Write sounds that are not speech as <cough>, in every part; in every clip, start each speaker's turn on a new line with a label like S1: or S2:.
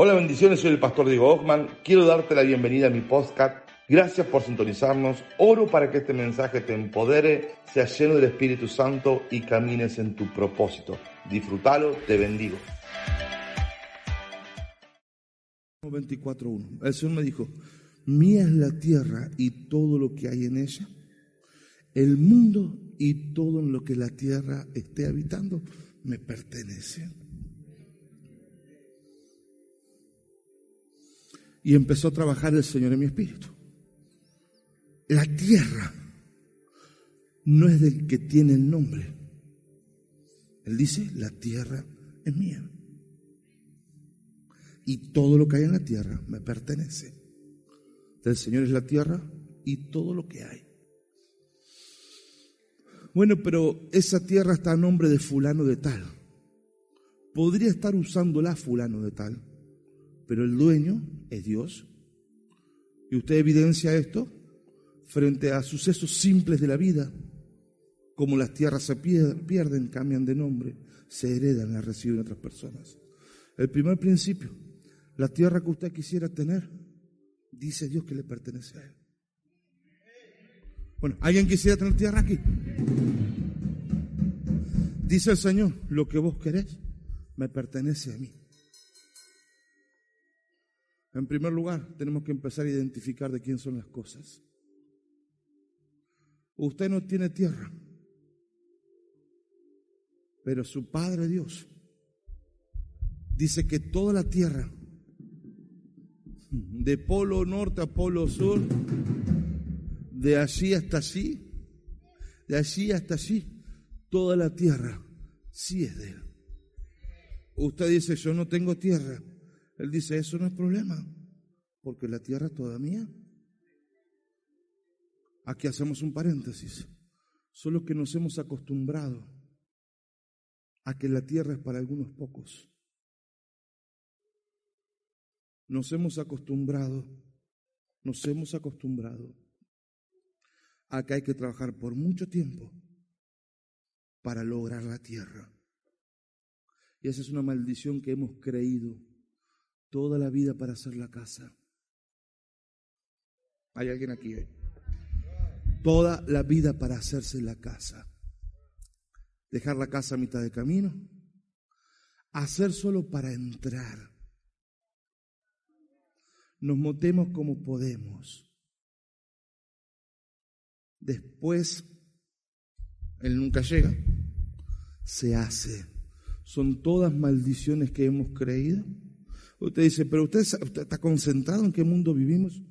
S1: Hola, bendiciones, soy el pastor Diego Ockman. Quiero darte la bienvenida a mi podcast. Gracias por sintonizarnos. Oro para que este mensaje te empodere, sea lleno del Espíritu Santo y camines en tu propósito. Disfrútalo, te bendigo.
S2: 24.1. El Señor me dijo, mía es la tierra y todo lo que hay en ella, el mundo y todo en lo que la tierra esté habitando me pertenece. Y empezó a trabajar el Señor en mi espíritu. La tierra no es del que tiene el nombre. Él dice, la tierra es mía. Y todo lo que hay en la tierra me pertenece. Del Señor es la tierra y todo lo que hay. Bueno, pero esa tierra está a nombre de fulano de tal. Podría estar usándola fulano de tal, pero el dueño es Dios. Y usted evidencia esto frente a sucesos simples de la vida, como las tierras se pierden, cambian de nombre, se heredan, las reciben otras personas. El primer principio, la tierra que usted quisiera tener, dice Dios que le pertenece a Él. Bueno, ¿alguien quisiera tener tierra aquí? Dice el Señor, lo que vos querés me pertenece a mí. En primer lugar, tenemos que empezar a identificar de quién son las cosas. Usted no tiene tierra, pero su Padre Dios dice que toda la tierra, de polo norte a polo sur, de allí hasta allí, de allí hasta allí, toda la tierra sí es de Él. Usted dice, yo no tengo tierra. Él dice, eso no es problema, porque la tierra es toda mía. Aquí hacemos un paréntesis. Solo que nos hemos acostumbrado a que la tierra es para algunos pocos. Nos hemos acostumbrado, nos hemos acostumbrado a que hay que trabajar por mucho tiempo para lograr la tierra. Y esa es una maldición que hemos creído toda la vida para hacer la casa. ¿Hay alguien aquí hoy? Toda la vida para hacerse la casa. Dejar la casa a mitad de camino. Hacer solo para entrar. Nos motemos como podemos. Después, Él nunca llega. Se hace. Son todas maldiciones que hemos creído. Usted dice, pero usted, está concentrado en qué mundo vivimos.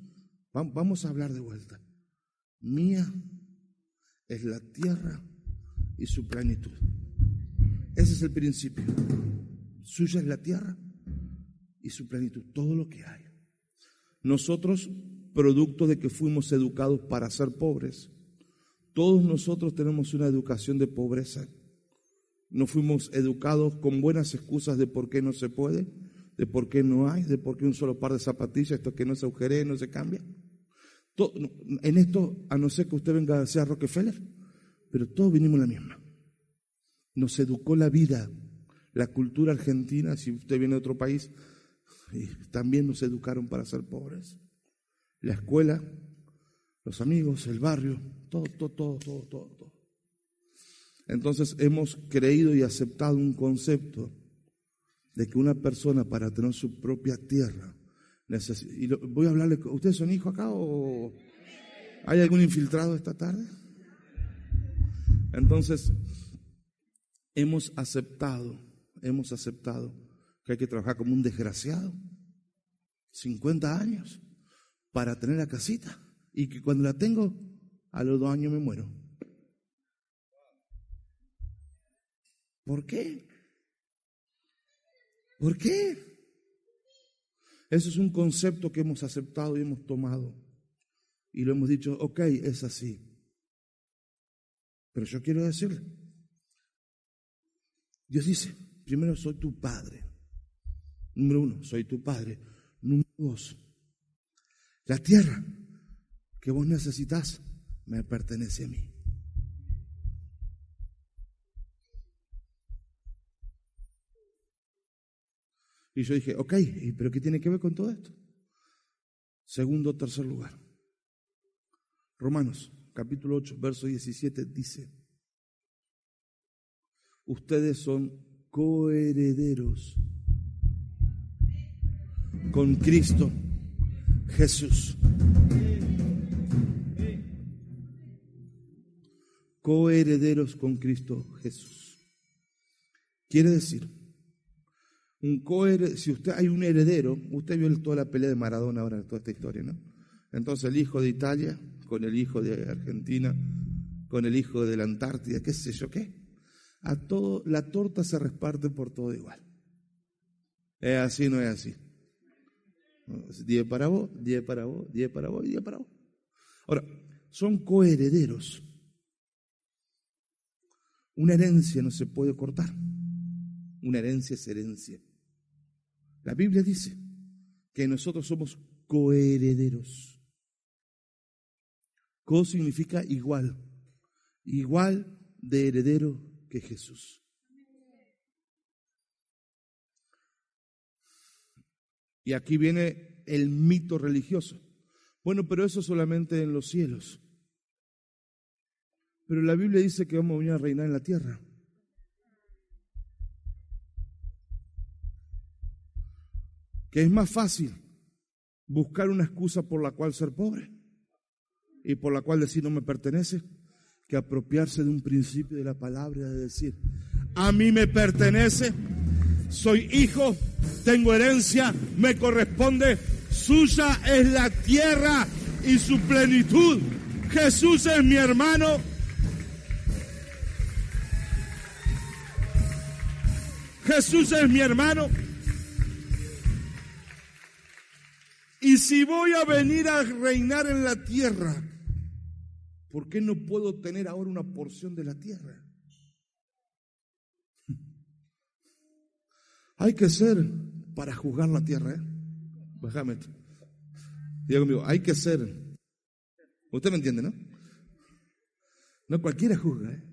S2: Vamos a hablar de vuelta. Mía es la tierra y su plenitud. Ese es el principio. Suya es la tierra y su plenitud, todo lo que hay. Nosotros, producto de que fuimos educados para ser pobres, todos nosotros tenemos una educación de pobreza. No fuimos educados con buenas excusas de por qué no se puede, de por qué no hay, de por qué un solo par de zapatillas, esto que no se agujeree, no se cambia. en esto, a no ser que usted venga a ser Rockefeller, pero todos vinimos la misma. Nos educó la vida, la cultura argentina, si usted viene de otro país, también nos educaron para ser pobres. La escuela, los amigos, el barrio, todo, todo, todo, todo, todo. Entonces hemos creído y aceptado un concepto de que una persona para tener su propia tierra necesita... Y voy a hablarle, ¿ustedes son hijos acá o hay algún infiltrado esta tarde? Entonces, hemos aceptado, hemos aceptado que hay que trabajar como un desgraciado, 50 años, para tener la casita y que cuando la tengo, a los dos años me muero. ¿Por qué? ¿Por qué? Eso es un concepto que hemos aceptado y hemos tomado. Y lo hemos dicho, ok, es así. Pero yo quiero decirle, Dios dice, primero soy tu padre. Número uno, soy tu padre. Número dos, la tierra que vos necesitas me pertenece a mí. Y yo dije, ok, ¿pero qué tiene que ver con todo esto? Segundo, tercer lugar. Romanos, capítulo 8, verso 17, dice, ustedes son coherederos con Cristo Jesús. Coherederos con Cristo Jesús. Quiere decir, un si usted hay un heredero, usted vio toda la pelea de Maradona ahora, toda esta historia, ¿no? Entonces el hijo de Italia con el hijo de Argentina, con el hijo de la Antártida, qué sé yo qué. A todo, la torta se reparte por todo igual. Es así, no es así. Diez para vos, diez para vos, diez para vos y diez para vos. Ahora, son coherederos. Una herencia no se puede cortar. Una herencia es herencia. La Biblia dice que nosotros somos coherederos. Co significa igual, igual de heredero que Jesús. Y aquí viene el mito religioso. Bueno, pero eso solamente en los cielos. Pero la Biblia dice que vamos a venir a reinar en la tierra. Que es más fácil buscar una excusa por la cual ser pobre y por la cual decir no me pertenece, que apropiarse de un principio de la palabra de decir, a mí me pertenece, soy hijo, tengo herencia, me corresponde, suya es la tierra y su plenitud. Jesús es mi hermano. Jesús es mi hermano. Y si voy a venir a reinar en la tierra, ¿por qué no puedo tener ahora una porción de la tierra? <laughs> Hay que ser para juzgar la tierra, ¿eh? Déjame. Diga conmigo, hay que ser. Usted me entiende, ¿no? No cualquiera juzga, ¿eh?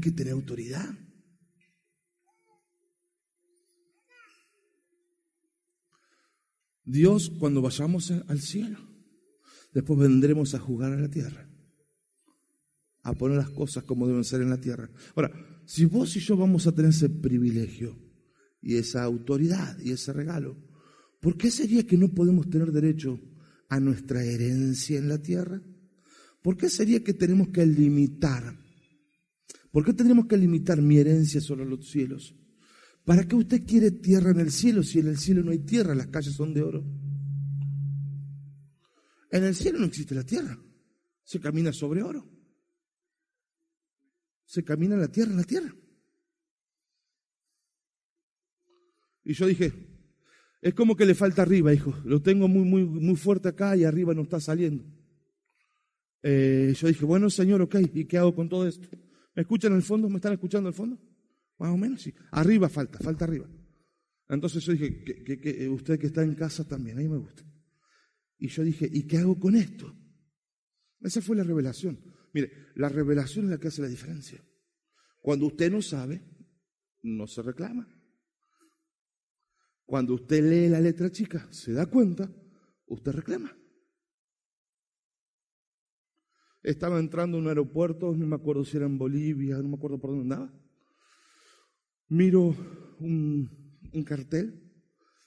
S2: Que tener autoridad. Dios, cuando vayamos al cielo, después vendremos a jugar a la tierra, a poner las cosas como deben ser en la tierra. Ahora, si vos y yo vamos a tener ese privilegio y esa autoridad y ese regalo, ¿por qué sería que no podemos tener derecho a nuestra herencia en la tierra? ¿Por qué sería que tenemos que limitar? ¿Por qué tenemos que limitar mi herencia sobre los cielos? ¿Para qué usted quiere tierra en el cielo si en el cielo no hay tierra, las calles son de oro? En el cielo no existe la tierra, se camina sobre oro. Se camina la tierra en la tierra. Y yo dije, es como que le falta arriba, hijo. Lo tengo muy, muy, muy fuerte acá y arriba no está saliendo. Eh, yo dije, bueno, Señor, ok, ¿y qué hago con todo esto? ¿Me escuchan en el fondo? ¿Me están escuchando el fondo? Más o menos, sí. Arriba falta, falta arriba. Entonces yo dije, que, usted que está en casa también, ahí me gusta. Y yo dije, ¿y qué hago con esto? Esa fue la revelación. Mire, la revelación es la que hace la diferencia. Cuando usted no sabe, no se reclama. Cuando usted lee la letra chica, se da cuenta, usted reclama. Estaba entrando en un aeropuerto, no me acuerdo si era en Bolivia, no me acuerdo por dónde andaba miro un, cartel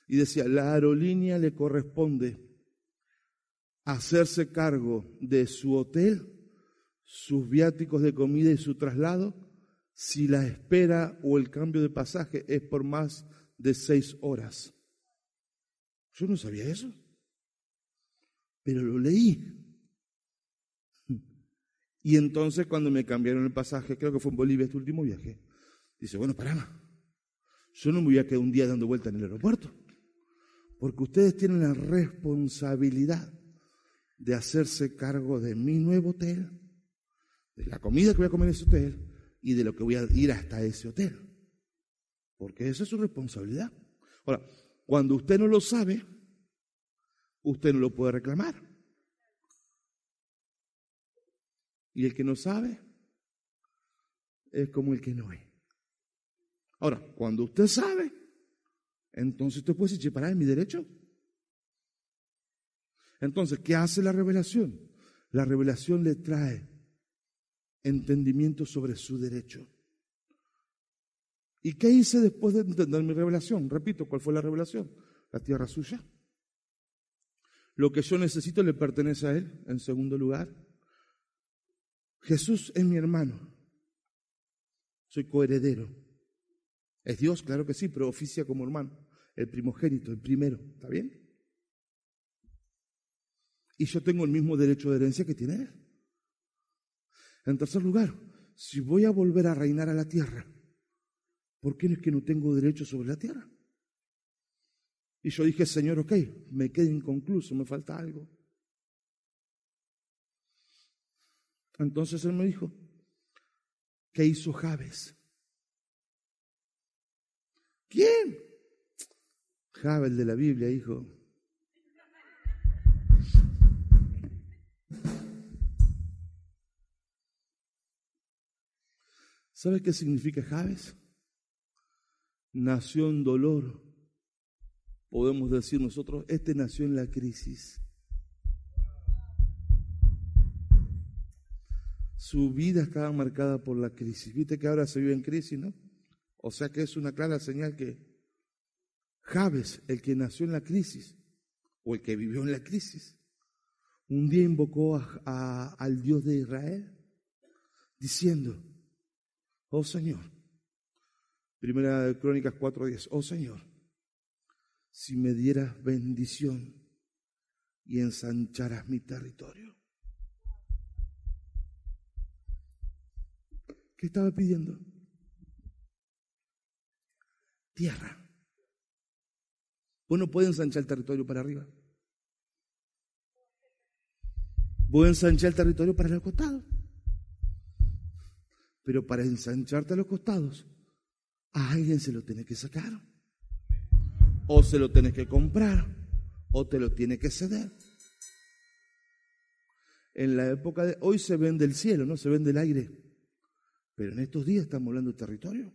S2: y decía, la aerolínea le corresponde hacerse cargo de su hotel, sus viáticos de comida y su traslado, si la espera o el cambio de pasaje es por más de seis horas. Yo no sabía eso, pero lo leí. <laughs> Y entonces cuando me cambiaron el pasaje, creo que fue en Bolivia este último viaje, Dice, bueno, pará, yo no me voy a quedar un día dando vuelta en el aeropuerto, porque ustedes tienen la responsabilidad de hacerse cargo de mi nuevo hotel, de la comida que voy a comer en ese hotel y de lo que voy a ir hasta ese hotel. Porque esa es su responsabilidad. Ahora, cuando usted no lo sabe, usted no lo puede reclamar. Y el que no sabe es como el que no es. Ahora, cuando usted sabe, Entonces usted puede decir, ¿para mi derecho? Entonces, ¿qué hace la revelación? La revelación le trae entendimiento sobre su derecho. ¿Y qué hice después de entender mi revelación? Repito, ¿cuál fue la revelación? La tierra suya. Lo que yo necesito le pertenece a Él, en segundo lugar. Jesús es mi hermano. Soy coheredero. Es Dios, claro que sí, pero oficia como hermano. El primogénito, el primero. ¿Está bien? Y yo tengo el mismo derecho de herencia que tiene Él. En tercer lugar, si voy a volver a reinar a la tierra, ¿por qué no es que no tengo derecho sobre la tierra? Y yo dije, Señor, ok, me quedé inconcluso, me falta algo. Entonces él me dijo, ¿qué hizo Javes? ¿Quién? Javes de la Biblia, hijo. ¿Sabe qué significa Javes? Nació en dolor podemos decir nosotros, este nació en la crisis. Su vida estaba marcada por la crisis. Viste que ahora se vive en crisis, ¿no? O sea que es una clara señal que Javes, el que nació en la crisis, o el que vivió en la crisis, un día invocó al Dios de Israel, diciendo, oh Señor, primera de Crónicas 4.10, oh Señor, si me dieras bendición y ensancharas mi territorio. ¿Qué estaba pidiendo? Tierra. Vos no puedes ensanchar el territorio para arriba. Voy a ensanchar el territorio para los costados. Pero para ensancharte a los costados, a alguien se lo tiene que sacar o se lo tienes que comprar, o te lo tiene que ceder. En la época de hoy se vende el cielo, no se vende el aire. Pero en estos días estamos hablando de territorio.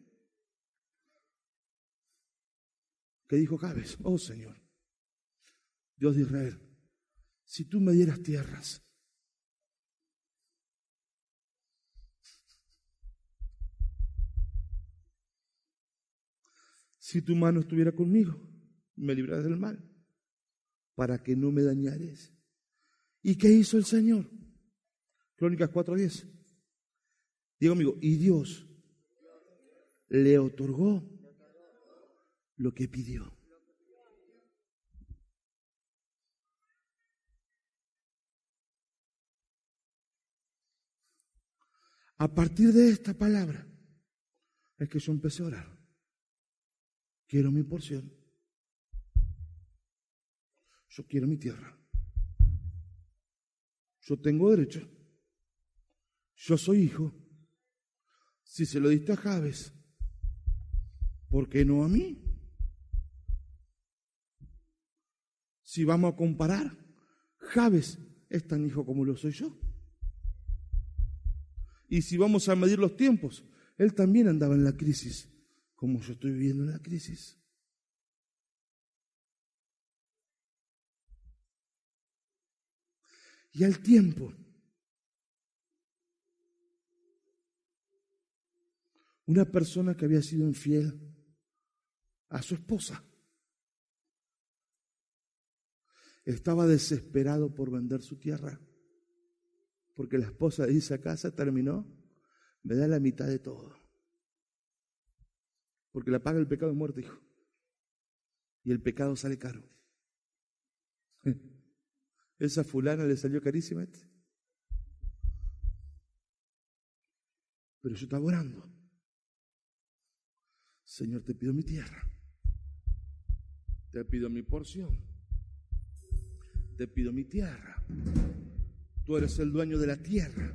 S2: ¿Qué dijo Jabes? Oh Señor, Dios de Israel, si tú me dieras tierras, si tu mano estuviera conmigo, me librarás del mal, para que no me dañares. ¿Y qué hizo el Señor? Crónicas 4.10. Digo amigo, y Dios le otorgó lo que pidió. A partir de esta palabra es que yo empecé a orar. Quiero mi porción. Yo quiero mi tierra. Yo tengo derecho. Yo soy hijo. Si se lo diste a Javes, ¿por qué no a mí? Si vamos a comparar, Javes es tan hijo como lo soy yo. Y si vamos a medir los tiempos, él también andaba en la crisis, como yo estoy viviendo en la crisis. y al tiempo. Una persona que había sido infiel a su esposa estaba desesperado por vender su tierra, porque la esposa dice, esa casa terminó, me da la mitad de todo, porque la paga el pecado de muerte, hijo, y el pecado sale caro. <laughs> Esa fulana le salió carísima. Pero yo estaba orando. Señor, te pido mi tierra. Te pido mi porción. Te pido mi tierra. Tú eres el dueño de la tierra.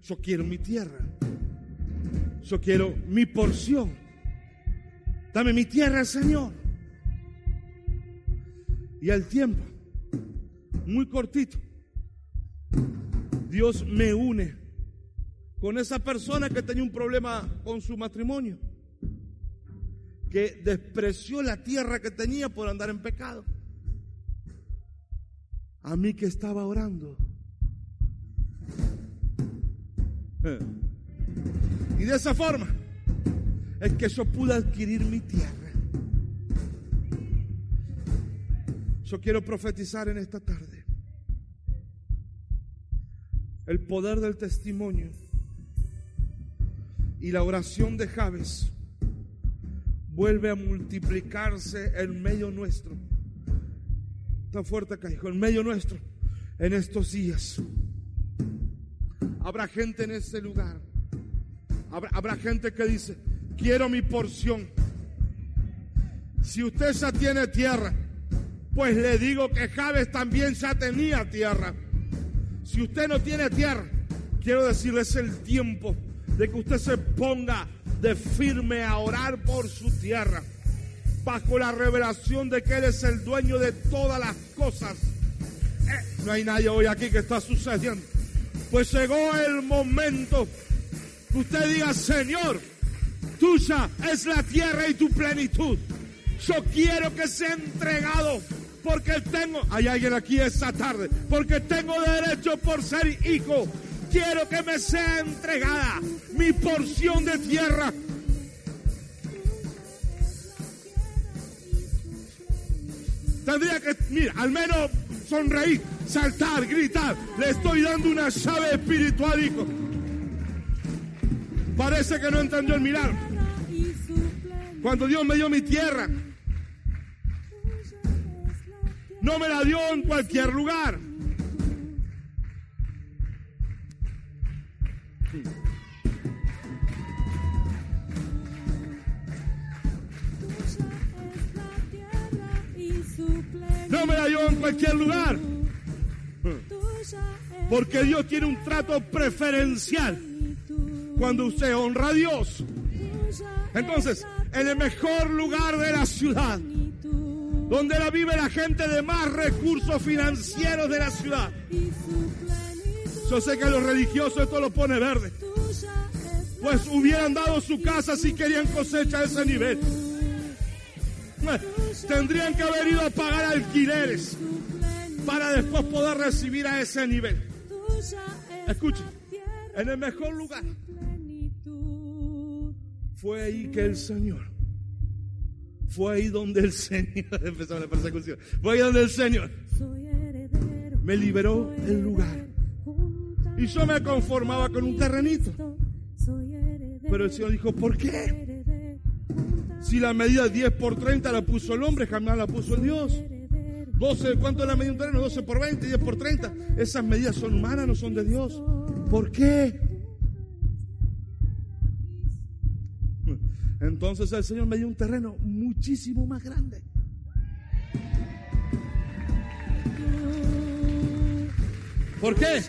S2: Yo quiero mi tierra. Yo quiero mi porción. Dame mi tierra, Señor. Y al tiempo muy cortito. Dios me une con esa persona que tenía un problema con su matrimonio. que despreció la tierra que tenía por andar en pecado. A mí que estaba orando. Y de esa forma es que yo pude adquirir mi tierra. Yo quiero profetizar en esta tarde el poder del testimonio y la oración de Javes vuelve a multiplicarse en medio nuestro. Tan fuerte hijo, en medio nuestro, en estos días. Habrá gente en ese lugar. Habrá, habrá gente que dice, quiero mi porción. Si usted ya tiene tierra, pues le digo que Javes también ya tenía tierra. Si usted no tiene tierra, quiero decirle es el tiempo de que usted se ponga de firme a orar por su tierra, bajo la revelación de que Él es el dueño de todas las cosas. Eh, no hay nadie hoy aquí que está sucediendo. Pues llegó el momento que usted diga, Señor, tuya es la tierra y tu plenitud. Yo quiero que sea entregado porque tengo, hay alguien aquí esta tarde, porque tengo derecho por ser hijo quiero que me sea entregada mi porción de tierra. Tendría que, mira, al menos sonreír, saltar, gritar. Le estoy dando una llave espiritual, hijo. Parece que no entendió el mirar. Cuando Dios me dio mi tierra, no me la dio en cualquier lugar. Cualquier lugar. Porque Dios tiene un trato preferencial cuando usted honra a Dios. Entonces, en el mejor lugar de la ciudad, donde la vive la gente de más recursos financieros de la ciudad. Yo sé que los religiosos esto lo pone verde. Pues hubieran dado su casa si querían cosecha a ese nivel. Tendrían que haber ido a pagar alquileres para después poder recibir a ese nivel. Escuchen, en el mejor lugar fue ahí que el Señor, fue ahí donde el Señor, <laughs> empezó la persecución, fue ahí donde el Señor me liberó el lugar. Y yo me conformaba con un terrenito. Pero el Señor dijo, ¿por qué? Si la medida 10 por 30 la puso el hombre, jamás la puso el Dios. 12, ¿cuánto es la medida de un terreno? 12 por 20, 10 por 30. Esas medidas son humanas, no son de Dios. ¿Por qué? Entonces el Señor me dio un terreno muchísimo más grande. ¿Por qué?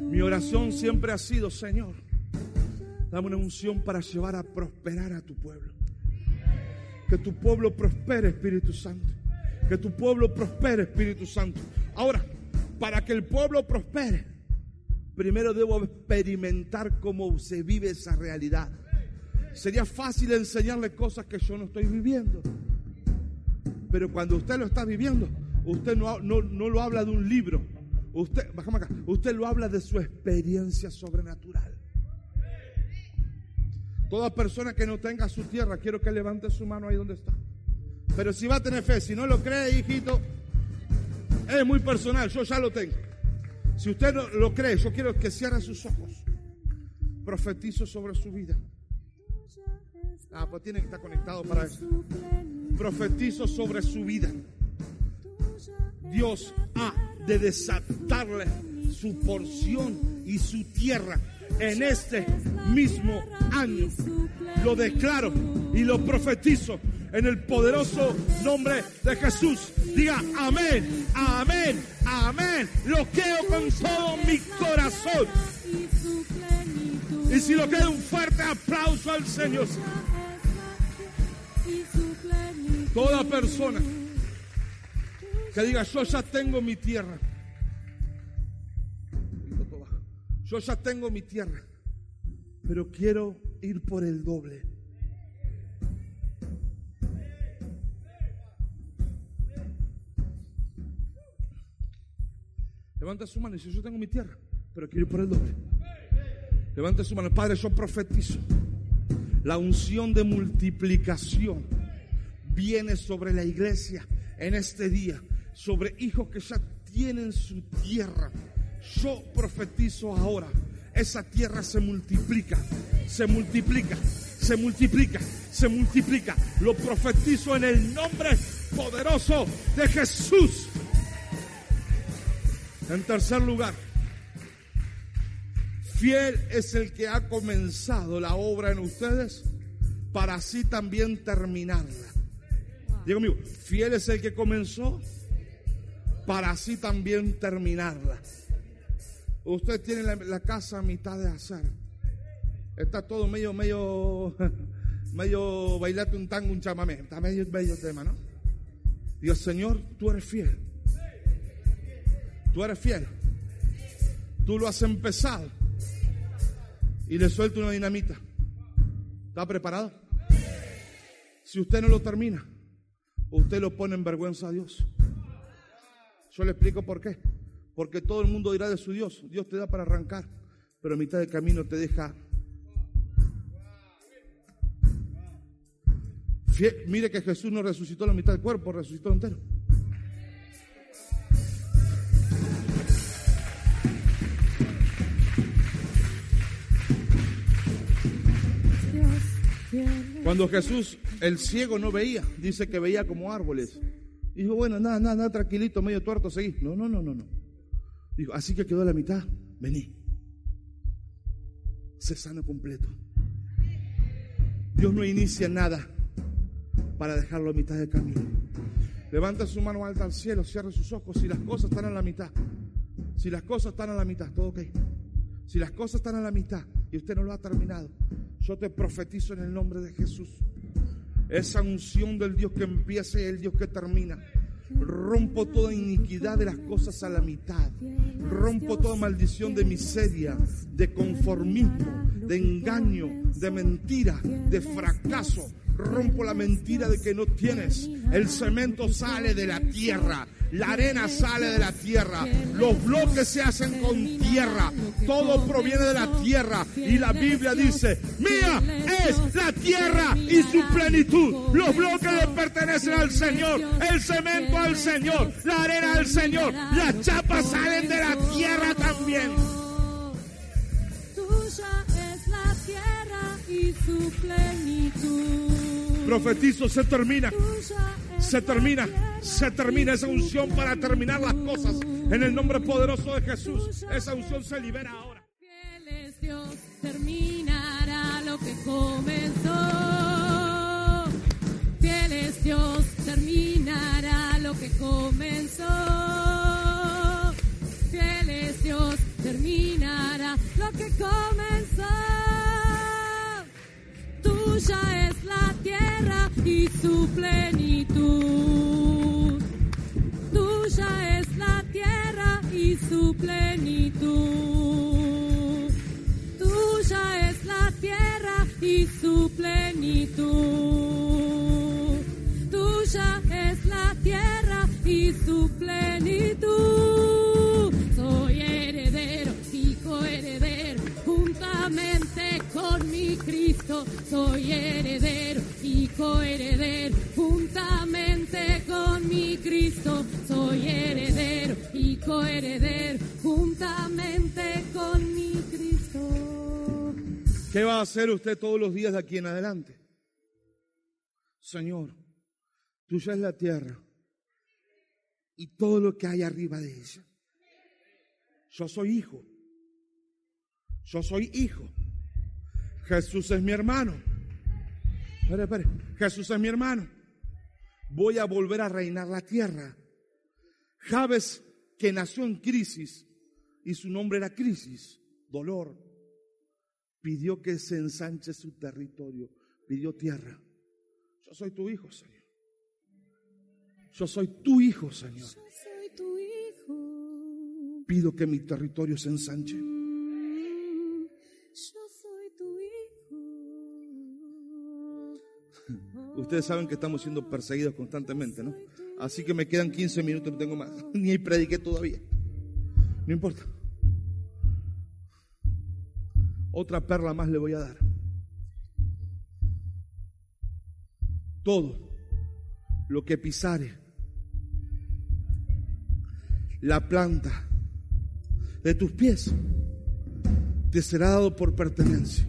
S2: Mi oración siempre ha sido, Señor, Dame una unción para llevar a prosperar a tu pueblo. Que tu pueblo prospere, Espíritu Santo. Que tu pueblo prospere, Espíritu Santo. Ahora, para que el pueblo prospere, primero debo experimentar cómo se vive esa realidad. Sería fácil enseñarle cosas que yo no estoy viviendo. Pero cuando usted lo está viviendo, usted no, no, no lo habla de un libro. Usted, acá, usted lo habla de su experiencia sobrenatural. Toda persona que no tenga su tierra, quiero que levante su mano ahí donde está. Pero si va a tener fe, si no lo cree, hijito, es muy personal, yo ya lo tengo. Si usted no lo cree, yo quiero que cierre sus ojos. Profetizo sobre su vida. Ah, pues tiene que estar conectado para eso. Profetizo sobre su vida. Dios ha de desatarle su porción y su tierra en este mismo año. Lo declaro y lo profetizo en el poderoso nombre de Jesús. Diga amén, amén, amén. Lo creo con todo mi corazón. Y si lo queda un fuerte aplauso al Señor. Toda persona que diga, yo ya tengo mi tierra yo ya tengo mi tierra, pero quiero ir por el doble. Levanta su mano y dice, yo tengo mi tierra, pero quiero ir por el doble. Levanta su mano, Padre, yo profetizo. La unción de multiplicación viene sobre la iglesia en este día, sobre hijos que ya tienen su tierra. Yo profetizo ahora, esa tierra se multiplica, se multiplica, se multiplica, se multiplica. Lo profetizo en el nombre poderoso de Jesús. En tercer lugar, fiel es el que ha comenzado la obra en ustedes para así también terminarla. Digo mío, fiel es el que comenzó para así también terminarla. Usted tiene la, casa a mitad de hacer. Está todo medio, medio, <laughs> medio bailate un tango, un chamamé. Está medio, medio tema, ¿no? Dios, Señor, tú eres fiel. Tú eres fiel. Tú lo has empezado. Y le suelto una dinamita. ¿Está preparado? Si usted no lo termina, usted lo pone en vergüenza a Dios. Yo le explico por qué. Porque todo el mundo dirá de su Dios. Dios te da para arrancar, pero a mitad del camino te deja. mire que Jesús no resucitó la mitad del cuerpo, resucitó entero. Cuando Jesús, el ciego no veía, dice que veía como árboles. Dijo, bueno, nada, nada, nada, tranquilito, medio tuerto, seguí. No, no, no, no, no. Dijo, así que quedó la mitad, vení. Se sana completo. Dios no inicia nada para dejarlo a mitad del camino. Levanta su mano alta al cielo, cierre sus ojos. Si las cosas están a la mitad, si las cosas están a la mitad, todo ok. Si las cosas están a la mitad y usted no lo ha terminado, yo te profetizo en el nombre de Jesús. Esa unción del Dios que empieza y el Dios que termina. Rompo toda iniquidad de las cosas a la mitad. Rompo toda maldición de miseria, de conformismo, de engaño, de mentira, de fracaso. Rompo la mentira de que no tienes. El cemento sale de la tierra. La arena sale de la tierra. Los bloques se hacen con tierra. Todo proviene de la tierra. Y la Biblia dice, mía es la tierra y su plenitud. Los bloques le pertenecen al Señor. El cemento al Señor. La arena al Señor. Las chapas salen de la tierra también.
S3: Tuya es la tierra y su plenitud.
S2: Profetizo, se termina se termina, se termina esa unción para terminar las cosas. En el nombre poderoso de Jesús, esa unción se libera ahora.
S3: Dios, terminará lo que comenzó. Fiel es Dios, terminará lo que comenzó. Fiel es Dios, terminará lo que comenzó. Tuya es la tierra y su plenitud. Coheredero, juntamente con mi Cristo. Soy heredero y coheredero, juntamente con mi Cristo.
S2: ¿Qué va a hacer usted todos los días de aquí en adelante? Señor, tuya es la tierra y todo lo que hay arriba de ella. Yo soy hijo. Yo soy hijo. Jesús es mi hermano. Espere, espere. Jesús es mi hermano. Voy a volver a reinar la tierra. Javes, que nació en crisis, y su nombre era crisis, dolor, pidió que se ensanche su territorio, pidió tierra. Yo soy tu hijo, Señor. Yo soy tu hijo, Señor.
S3: Yo soy tu hijo.
S2: Pido que mi territorio se ensanche.
S3: Yo
S2: Ustedes saben que estamos siendo perseguidos constantemente, ¿no? Así que me quedan 15 minutos, no tengo más. <laughs> Ni prediqué todavía. No importa. Otra perla más le voy a dar. Todo lo que pisare la planta de tus pies te será dado por pertenencia.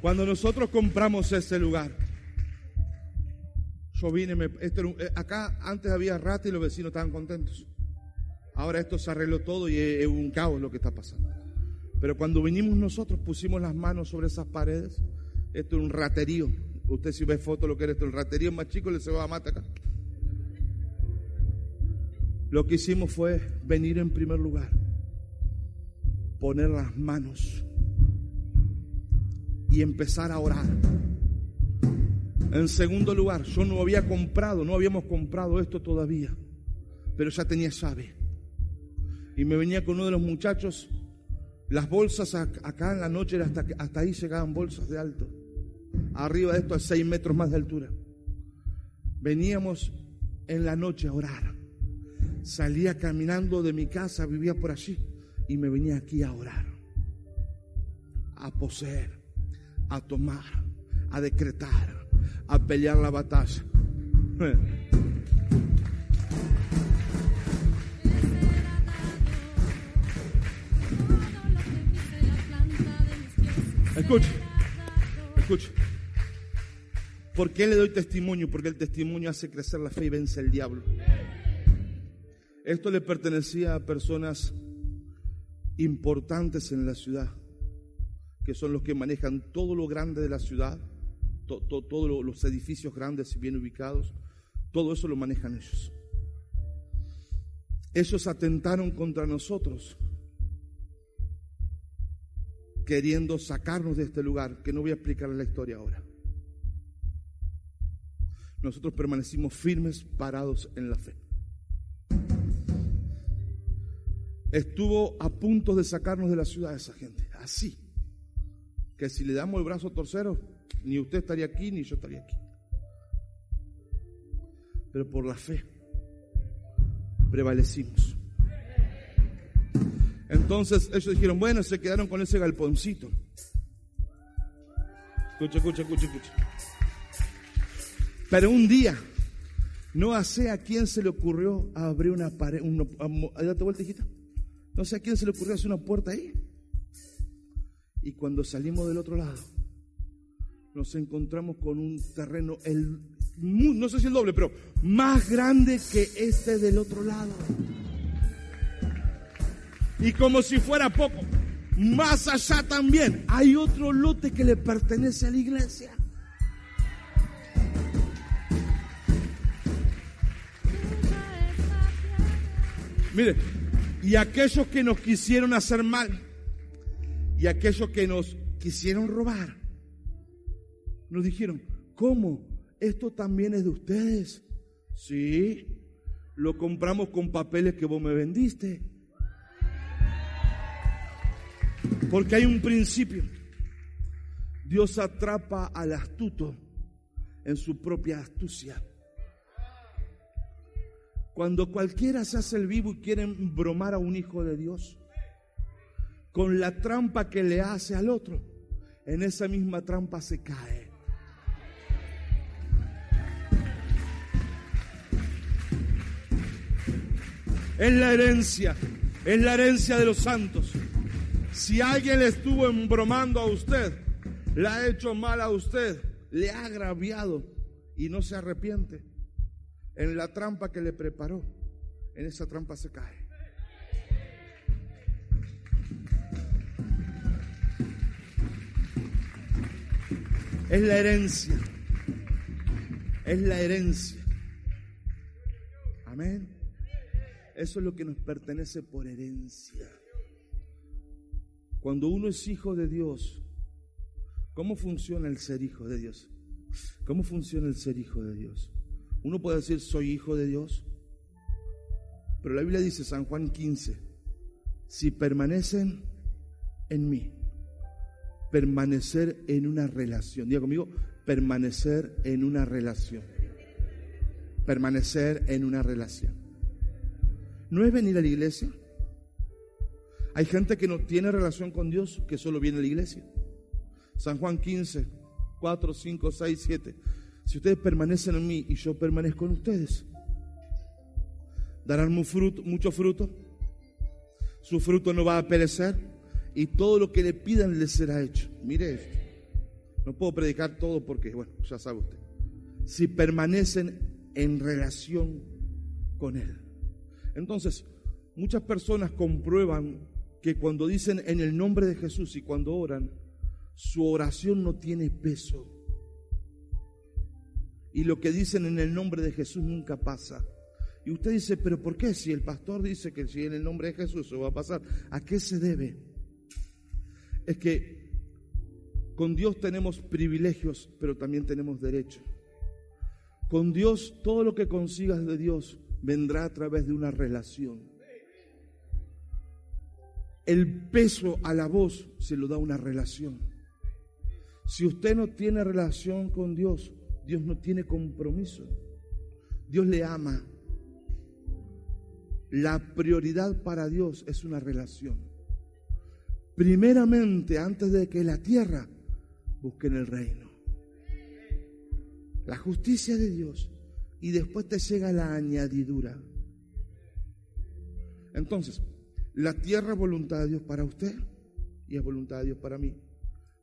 S2: Cuando nosotros compramos ese lugar, yo vine, un- eh, acá antes había rata y los vecinos estaban contentos. Ahora esto se arregló todo y es, un caos lo que está pasando. Pero cuando vinimos nosotros pusimos las manos sobre esas paredes. Esto es un raterío. Usted si ve foto lo que era esto, el raterío más chico le se va a matar acá. Lo que hicimos fue venir en primer lugar, poner las manos y empezar a orar. En segundo lugar, yo no había comprado, no habíamos comprado esto todavía, pero ya tenía llave. Y me venía con uno de los muchachos, las bolsas ac- acá en la noche, hasta, hasta ahí llegaban bolsas de alto. Arriba de esto a seis metros más de altura. Veníamos en la noche a orar. Salía caminando de mi casa, vivía por allí, y me venía aquí a orar, a poseer, a tomar, a decretar, a pelear la batalla. Escuche, escuche. ¿Por qué le doy testimonio? Porque el testimonio hace crecer la fe y vence el diablo. Esto le pertenecía a personas importantes en la ciudad, que son los que manejan todo lo grande de la ciudad, to- to- todos lo- los edificios grandes y bien ubicados, todo eso lo manejan ellos. Ellos atentaron contra nosotros, queriendo sacarnos de este lugar, que no voy a explicarle la historia ahora. Nosotros permanecimos firmes, parados en la fe. Estuvo a punto de sacarnos de la ciudad esa gente, así, que si le damos el brazo torcero, ni usted estaría aquí, ni yo estaría aquí. Pero por la fe prevalecimos. Entonces ellos dijeron, bueno, se quedaron con ese galponcito. Escucha, escucha, escucha, escucha. Pero un día, no sé a quién se le ocurrió abrir una pared, una, a- date vuelta, hijita. No sé a quién se le ocurrió hacer una puerta ahí. Y cuando salimos del otro lado, nos encontramos con un terreno, el, no sé si el doble, pero más grande que este del otro lado. Y como si fuera poco, más allá también hay otro lote que le pertenece a la iglesia. Mire, y aquellos que nos quisieron hacer mal, y aquellos que nos quisieron robar, nos dijeron, ¿cómo? ¿Esto también es de ustedes? Sí, lo compramos con papeles que vos me vendiste. Porque hay un principio. Dios atrapa al astuto en su propia astucia. Cuando cualquiera se hace el vivo y quieren bromar a un hijo de Dios, con la trampa que le hace al otro, en esa misma trampa se cae. Es la herencia, es la herencia de los santos. Si alguien le estuvo embromando a usted, le ha hecho mal a usted, le ha agraviado y no se arrepiente, en la trampa que le preparó, en esa trampa se cae. Es la herencia. Es la herencia. Amén. Eso es lo que nos pertenece por herencia. Cuando uno es hijo de Dios, ¿cómo funciona el ser hijo de Dios? ¿Cómo funciona el ser hijo de Dios? Uno puede decir, soy hijo de Dios, pero la Biblia dice, San Juan 15, si permanecen en mí, permanecer en una relación. Diga conmigo, permanecer en una relación. Permanecer en una relación. No es venir a la iglesia. Hay gente que no tiene relación con Dios, que solo viene a la iglesia. San Juan 15, 4, 5, 6, 7. Si ustedes permanecen en mí y yo permanezco en ustedes, darán mucho fruto, mucho fruto. Su fruto no va a perecer y todo lo que le pidan le será hecho. Mire esto. No puedo predicar todo porque, bueno, ya sabe usted. Si permanecen en relación con Él. Entonces, muchas personas comprueban que cuando dicen en el nombre de Jesús y cuando oran, su oración no tiene peso. Y lo que dicen en el nombre de Jesús nunca pasa. Y usted dice, pero ¿por qué? Si el pastor dice que si en el nombre de Jesús eso va a pasar, ¿a qué se debe? Es que con Dios tenemos privilegios, pero también tenemos derechos. Con Dios, todo lo que consigas de Dios vendrá a través de una relación. El peso a la voz se lo da una relación. Si usted no tiene relación con Dios, Dios no tiene compromiso. Dios le ama. La prioridad para Dios es una relación. Primeramente, antes de que la tierra, busquen el reino. La justicia de Dios. Y después te llega la añadidura. Entonces, la tierra es voluntad de Dios para usted y es voluntad de Dios para mí.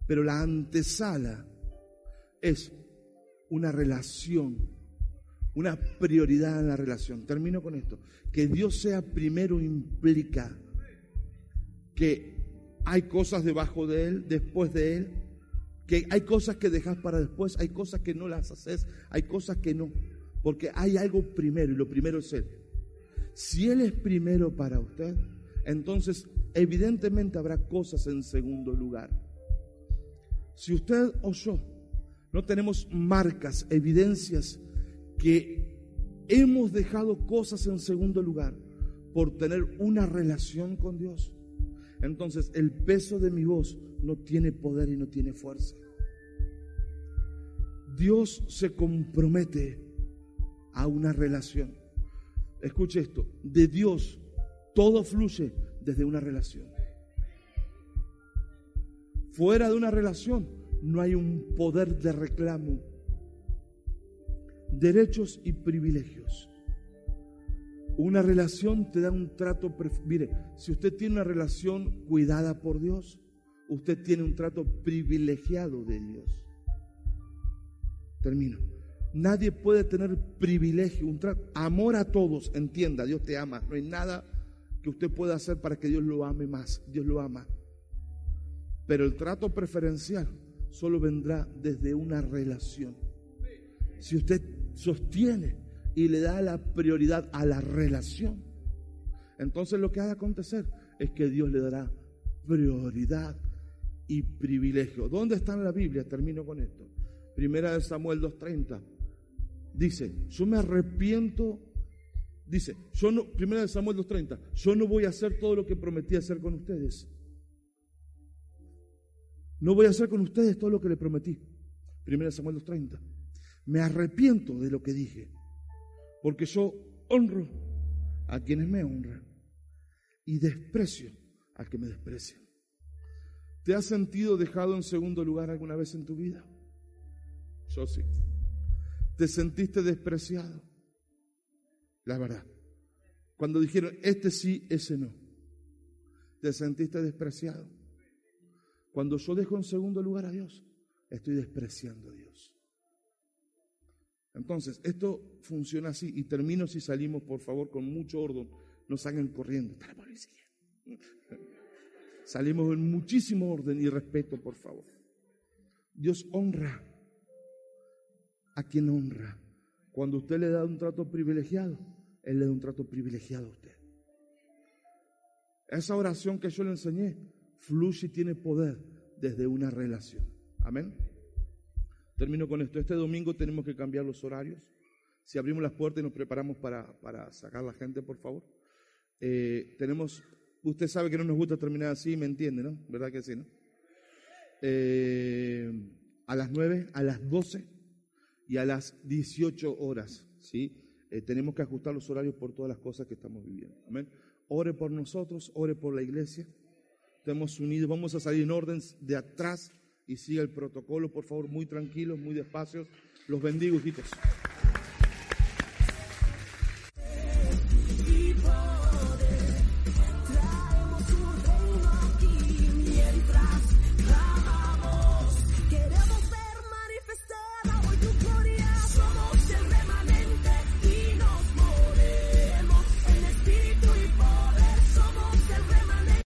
S2: Pero la antesala es una relación, una prioridad en la relación. Termino con esto. Que Dios sea primero implica que hay cosas debajo de Él, después de Él, que hay cosas que dejas para después, hay cosas que no las haces, hay cosas que no, porque hay algo primero y lo primero es Él. Si Él es primero para usted, entonces evidentemente habrá cosas en segundo lugar. Si usted o yo no tenemos marcas, evidencias que hemos dejado cosas en segundo lugar por tener una relación con Dios, entonces el peso de mi voz no tiene poder y no tiene fuerza. Dios se compromete a una relación. Escuche esto, de Dios todo fluye desde una relación. Fuera de una relación no hay un poder de reclamo, derechos y privilegios. Una relación te da un trato, mire, si usted tiene una relación cuidada por Dios, usted tiene un trato privilegiado de Dios. Termino. Nadie puede tener privilegio, un trato, amor a todos, entienda, Dios te ama, no hay nada que usted pueda hacer para que Dios lo ame más, Dios lo ama. Pero el trato preferencial solo vendrá desde una relación. Si usted sostiene y le da la prioridad a la relación, entonces lo que ha de acontecer es que Dios le dará prioridad y privilegio. ¿Dónde está en la Biblia? Termino con esto. Primera de Samuel 2.30. Dice, yo me arrepiento. Dice, yo no, primera de Samuel 2.30, yo no voy a hacer todo lo que prometí hacer con ustedes. No voy a hacer con ustedes todo lo que le prometí. Primera Samuel 2.30. Me arrepiento de lo que dije, porque yo honro a quienes me honran y desprecio al que me desprecia. ¿Te has sentido dejado en segundo lugar alguna vez en tu vida? Yo sí. ¿Te sentiste despreciado? La verdad. Cuando dijeron, este sí, ese no. ¿Te sentiste despreciado? Cuando yo dejo en segundo lugar a Dios, estoy despreciando a Dios. Entonces, esto funciona así y termino si salimos, por favor, con mucho orden. No salgan corriendo. <laughs> Salimos en muchísimo orden y respeto, por favor. Dios honra a quien honra. Cuando usted le da un trato privilegiado, Él le da un trato privilegiado a usted. Esa oración que yo le enseñé fluye y tiene poder desde una relación. Amén. Termino con esto. Este domingo tenemos que cambiar los horarios. Si abrimos las puertas y nos preparamos para, para sacar la gente, por favor. Eh, tenemos, usted sabe que no nos gusta terminar así, me entiende, ¿no? ¿Verdad que sí, no? Eh, a las 9, a las 12 y a las 18 horas, ¿sí? Eh, tenemos que ajustar los horarios por todas las cosas que estamos viviendo. Amén. Ore por nosotros, ore por la iglesia. Estamos unidos, vamos a salir en orden de atrás y siga el protocolo, por favor, muy tranquilos, muy despacios. Los bendigo, hijitos.